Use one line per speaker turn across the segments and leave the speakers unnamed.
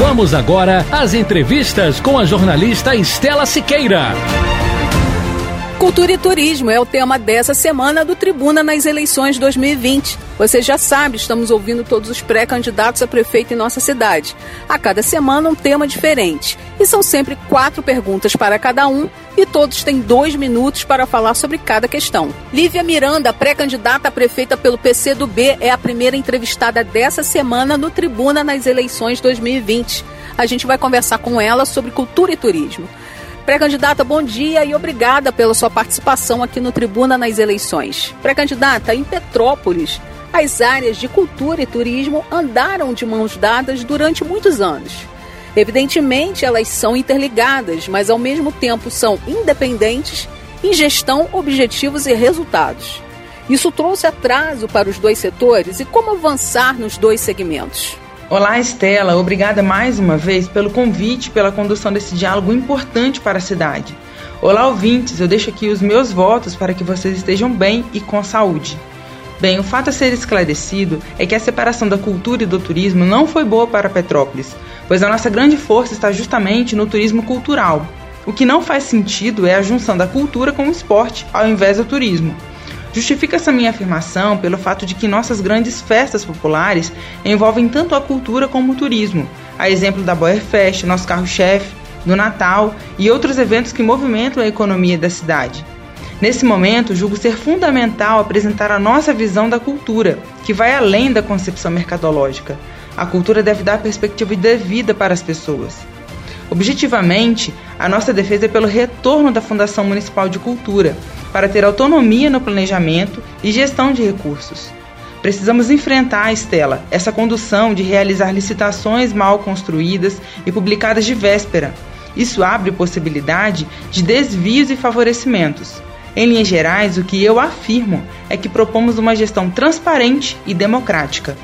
Vamos agora às entrevistas com a jornalista Estela Siqueira.
Cultura e turismo é o tema dessa semana do Tribuna nas eleições 2020. Você já sabe, estamos ouvindo todos os pré-candidatos a prefeito em nossa cidade. A cada semana um tema diferente. E são sempre quatro perguntas para cada um e todos têm dois minutos para falar sobre cada questão. Lívia Miranda, pré-candidata a prefeita pelo PC do B, é a primeira entrevistada dessa semana no Tribuna nas eleições 2020. A gente vai conversar com ela sobre cultura e turismo. Pré-candidata, bom dia e obrigada pela sua participação aqui no Tribuna nas eleições. Pré-candidata, em Petrópolis, as áreas de cultura e turismo andaram de mãos dadas durante muitos anos. Evidentemente, elas são interligadas, mas ao mesmo tempo são independentes em gestão, objetivos e resultados. Isso trouxe atraso para os dois setores e como avançar nos dois segmentos.
Olá, Estela. Obrigada mais uma vez pelo convite, pela condução desse diálogo importante para a cidade. Olá, ouvintes. Eu deixo aqui os meus votos para que vocês estejam bem e com saúde. Bem, o fato a ser esclarecido é que a separação da cultura e do turismo não foi boa para Petrópolis, pois a nossa grande força está justamente no turismo cultural. O que não faz sentido é a junção da cultura com o esporte ao invés do turismo. Justifica essa minha afirmação pelo fato de que nossas grandes festas populares envolvem tanto a cultura como o turismo, a exemplo da Boer Fest, nosso carro-chefe, do Natal e outros eventos que movimentam a economia da cidade. Nesse momento, julgo ser fundamental apresentar a nossa visão da cultura, que vai além da concepção mercadológica. A cultura deve dar perspectiva de vida para as pessoas. Objetivamente, a nossa defesa é pelo retorno da Fundação Municipal de Cultura, para ter autonomia no planejamento e gestão de recursos. Precisamos enfrentar, Estela, essa condução de realizar licitações mal construídas e publicadas de véspera. Isso abre possibilidade de desvios e favorecimentos. Em linhas gerais, o que eu afirmo é que propomos uma gestão transparente e democrática.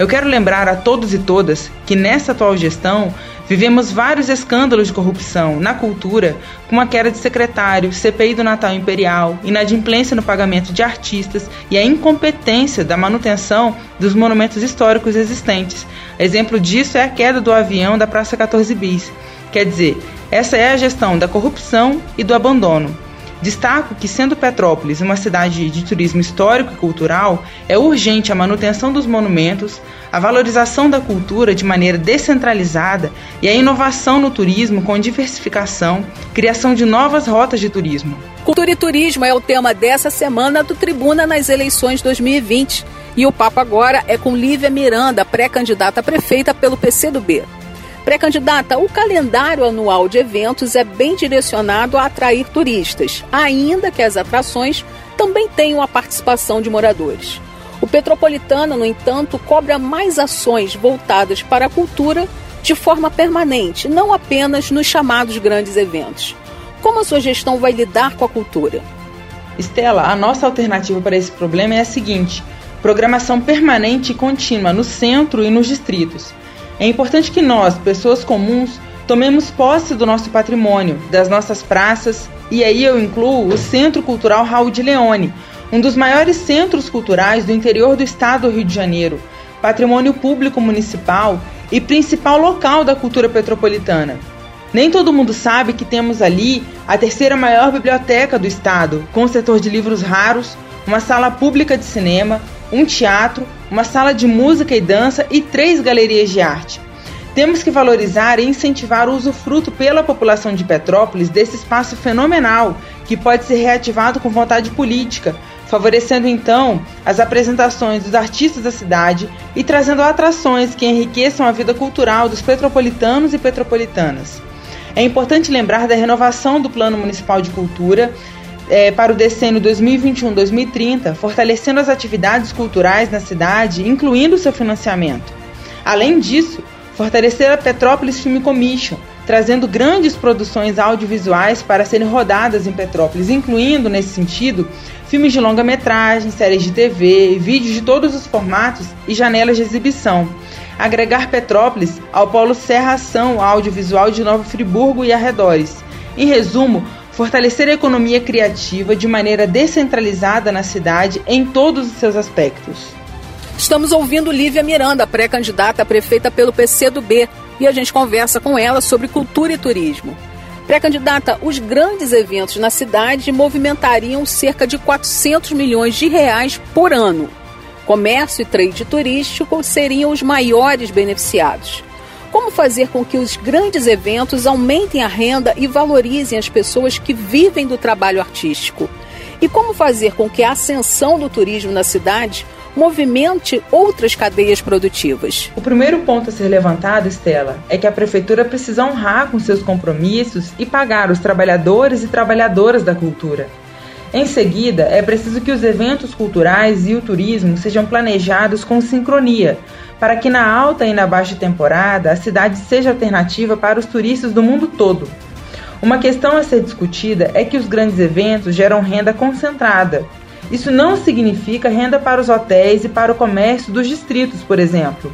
Eu quero lembrar a todos e todas que nessa atual gestão Vivemos vários escândalos de corrupção na cultura, como a queda de secretário, CPI do Natal Imperial, inadimplência no pagamento de artistas e a incompetência da manutenção dos monumentos históricos existentes. Exemplo disso é a queda do avião da Praça 14 Bis. Quer dizer, essa é a gestão da corrupção e do abandono. Destaco que, sendo Petrópolis uma cidade de turismo histórico e cultural, é urgente a manutenção dos monumentos, a valorização da cultura de maneira descentralizada e a inovação no turismo com diversificação, criação de novas rotas de turismo.
Cultura e turismo é o tema dessa semana do Tribuna nas eleições 2020. E o papo agora é com Lívia Miranda, pré-candidata a prefeita pelo PCdoB. Pré-candidata, o calendário anual de eventos é bem direcionado a atrair turistas, ainda que as atrações também tenham a participação de moradores. O Petropolitano, no entanto, cobra mais ações voltadas para a cultura de forma permanente, não apenas nos chamados grandes eventos. Como a sua gestão vai lidar com a cultura?
Estela, a nossa alternativa para esse problema é a seguinte: programação permanente e contínua no centro e nos distritos. É importante que nós, pessoas comuns, tomemos posse do nosso patrimônio, das nossas praças, e aí eu incluo o Centro Cultural Raul de Leone, um dos maiores centros culturais do interior do estado do Rio de Janeiro, patrimônio público municipal e principal local da cultura petropolitana. Nem todo mundo sabe que temos ali a terceira maior biblioteca do estado, com um setor de livros raros, uma sala pública de cinema, um teatro, uma sala de música e dança e três galerias de arte. Temos que valorizar e incentivar o usufruto pela população de Petrópolis desse espaço fenomenal que pode ser reativado com vontade política, favorecendo então as apresentações dos artistas da cidade e trazendo atrações que enriqueçam a vida cultural dos petropolitanos e petropolitanas. É importante lembrar da renovação do Plano Municipal de Cultura é, para o decênio 2021-2030, fortalecendo as atividades culturais na cidade, incluindo seu financiamento. Além disso, Fortalecer a Petrópolis Film Commission, trazendo grandes produções audiovisuais para serem rodadas em Petrópolis, incluindo, nesse sentido, filmes de longa-metragem, séries de TV, vídeos de todos os formatos e janelas de exibição. Agregar Petrópolis ao Polo Serra Ação Audiovisual de Nova Friburgo e arredores. Em resumo, fortalecer a economia criativa de maneira descentralizada na cidade em todos os seus aspectos.
Estamos ouvindo Lívia Miranda, pré-candidata a prefeita pelo PCdoB, e a gente conversa com ela sobre cultura e turismo. Pré-candidata, os grandes eventos na cidade movimentariam cerca de 400 milhões de reais por ano. Comércio e trade turístico seriam os maiores beneficiados. Como fazer com que os grandes eventos aumentem a renda e valorizem as pessoas que vivem do trabalho artístico? E como fazer com que a ascensão do turismo na cidade movimente outras cadeias produtivas.
O primeiro ponto a ser levantado, Estela, é que a prefeitura precisa honrar com seus compromissos e pagar os trabalhadores e trabalhadoras da cultura. Em seguida, é preciso que os eventos culturais e o turismo sejam planejados com sincronia, para que na alta e na baixa temporada a cidade seja alternativa para os turistas do mundo todo. Uma questão a ser discutida é que os grandes eventos geram renda concentrada, isso não significa renda para os hotéis e para o comércio dos distritos, por exemplo.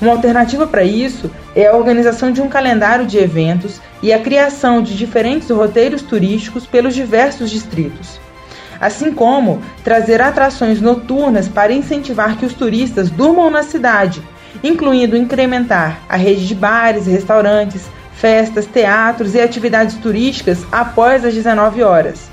Uma alternativa para isso é a organização de um calendário de eventos e a criação de diferentes roteiros turísticos pelos diversos distritos. Assim como trazer atrações noturnas para incentivar que os turistas durmam na cidade, incluindo incrementar a rede de bares, restaurantes, festas, teatros e atividades turísticas após as 19 horas.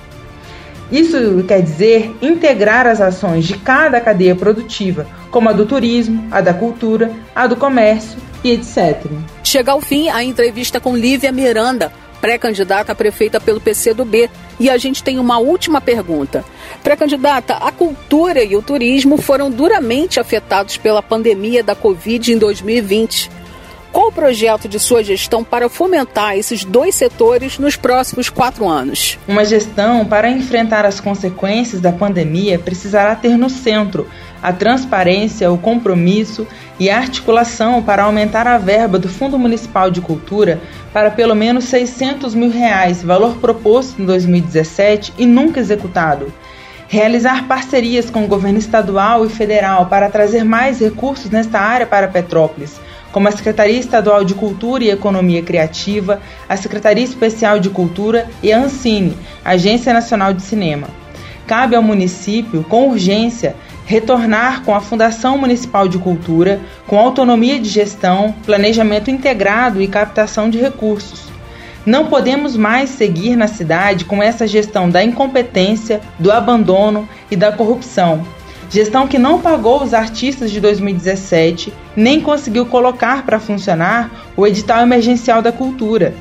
Isso quer dizer integrar as ações de cada cadeia produtiva, como a do turismo, a da cultura, a do comércio e etc.
Chega ao fim a entrevista com Lívia Miranda, pré-candidata a prefeita pelo PCdoB. E a gente tem uma última pergunta. Pré-candidata, a cultura e o turismo foram duramente afetados pela pandemia da Covid em 2020. Qual o projeto de sua gestão para fomentar esses dois setores nos próximos quatro anos?
Uma gestão para enfrentar as consequências da pandemia precisará ter no centro a transparência, o compromisso e a articulação para aumentar a verba do Fundo Municipal de Cultura para pelo menos 600 mil reais, valor proposto em 2017 e nunca executado. Realizar parcerias com o governo estadual e federal para trazer mais recursos nesta área para Petrópolis como a Secretaria Estadual de Cultura e Economia Criativa, a Secretaria Especial de Cultura e a Ancine, Agência Nacional de Cinema. Cabe ao município, com urgência, retornar com a Fundação Municipal de Cultura, com autonomia de gestão, planejamento integrado e captação de recursos. Não podemos mais seguir na cidade com essa gestão da incompetência, do abandono e da corrupção Gestão que não pagou os artistas de 2017, nem conseguiu colocar para funcionar o edital emergencial da cultura.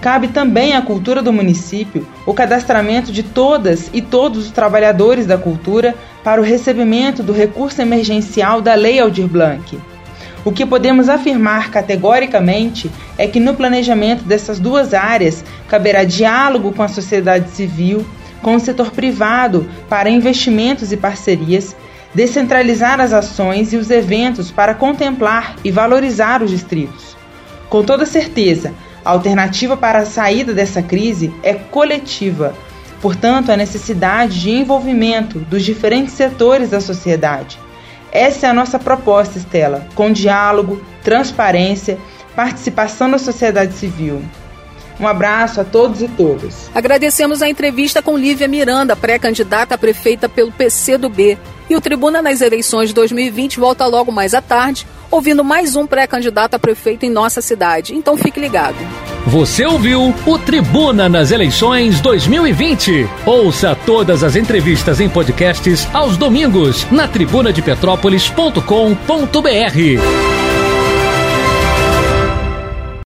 Cabe também à cultura do município o cadastramento de todas e todos os trabalhadores da cultura para o recebimento do recurso emergencial da Lei Aldir Blanc. O que podemos afirmar categoricamente é que no planejamento dessas duas áreas caberá diálogo com a sociedade civil, com o setor privado para investimentos e parcerias descentralizar as ações e os eventos para contemplar e valorizar os distritos. Com toda certeza, a alternativa para a saída dessa crise é coletiva, portanto, a necessidade de envolvimento dos diferentes setores da sociedade. Essa é a nossa proposta, Estela, com diálogo, transparência, participação da sociedade civil. Um abraço a todos e todas.
Agradecemos a entrevista com Lívia Miranda, pré-candidata a prefeita pelo PCdoB. E o Tribuna nas eleições de 2020 volta logo mais à tarde, ouvindo mais um pré-candidato a prefeito em nossa cidade. Então fique ligado.
Você ouviu o Tribuna nas eleições 2020. Ouça todas as entrevistas em podcasts aos domingos na tribunadepetrópolis.com.br.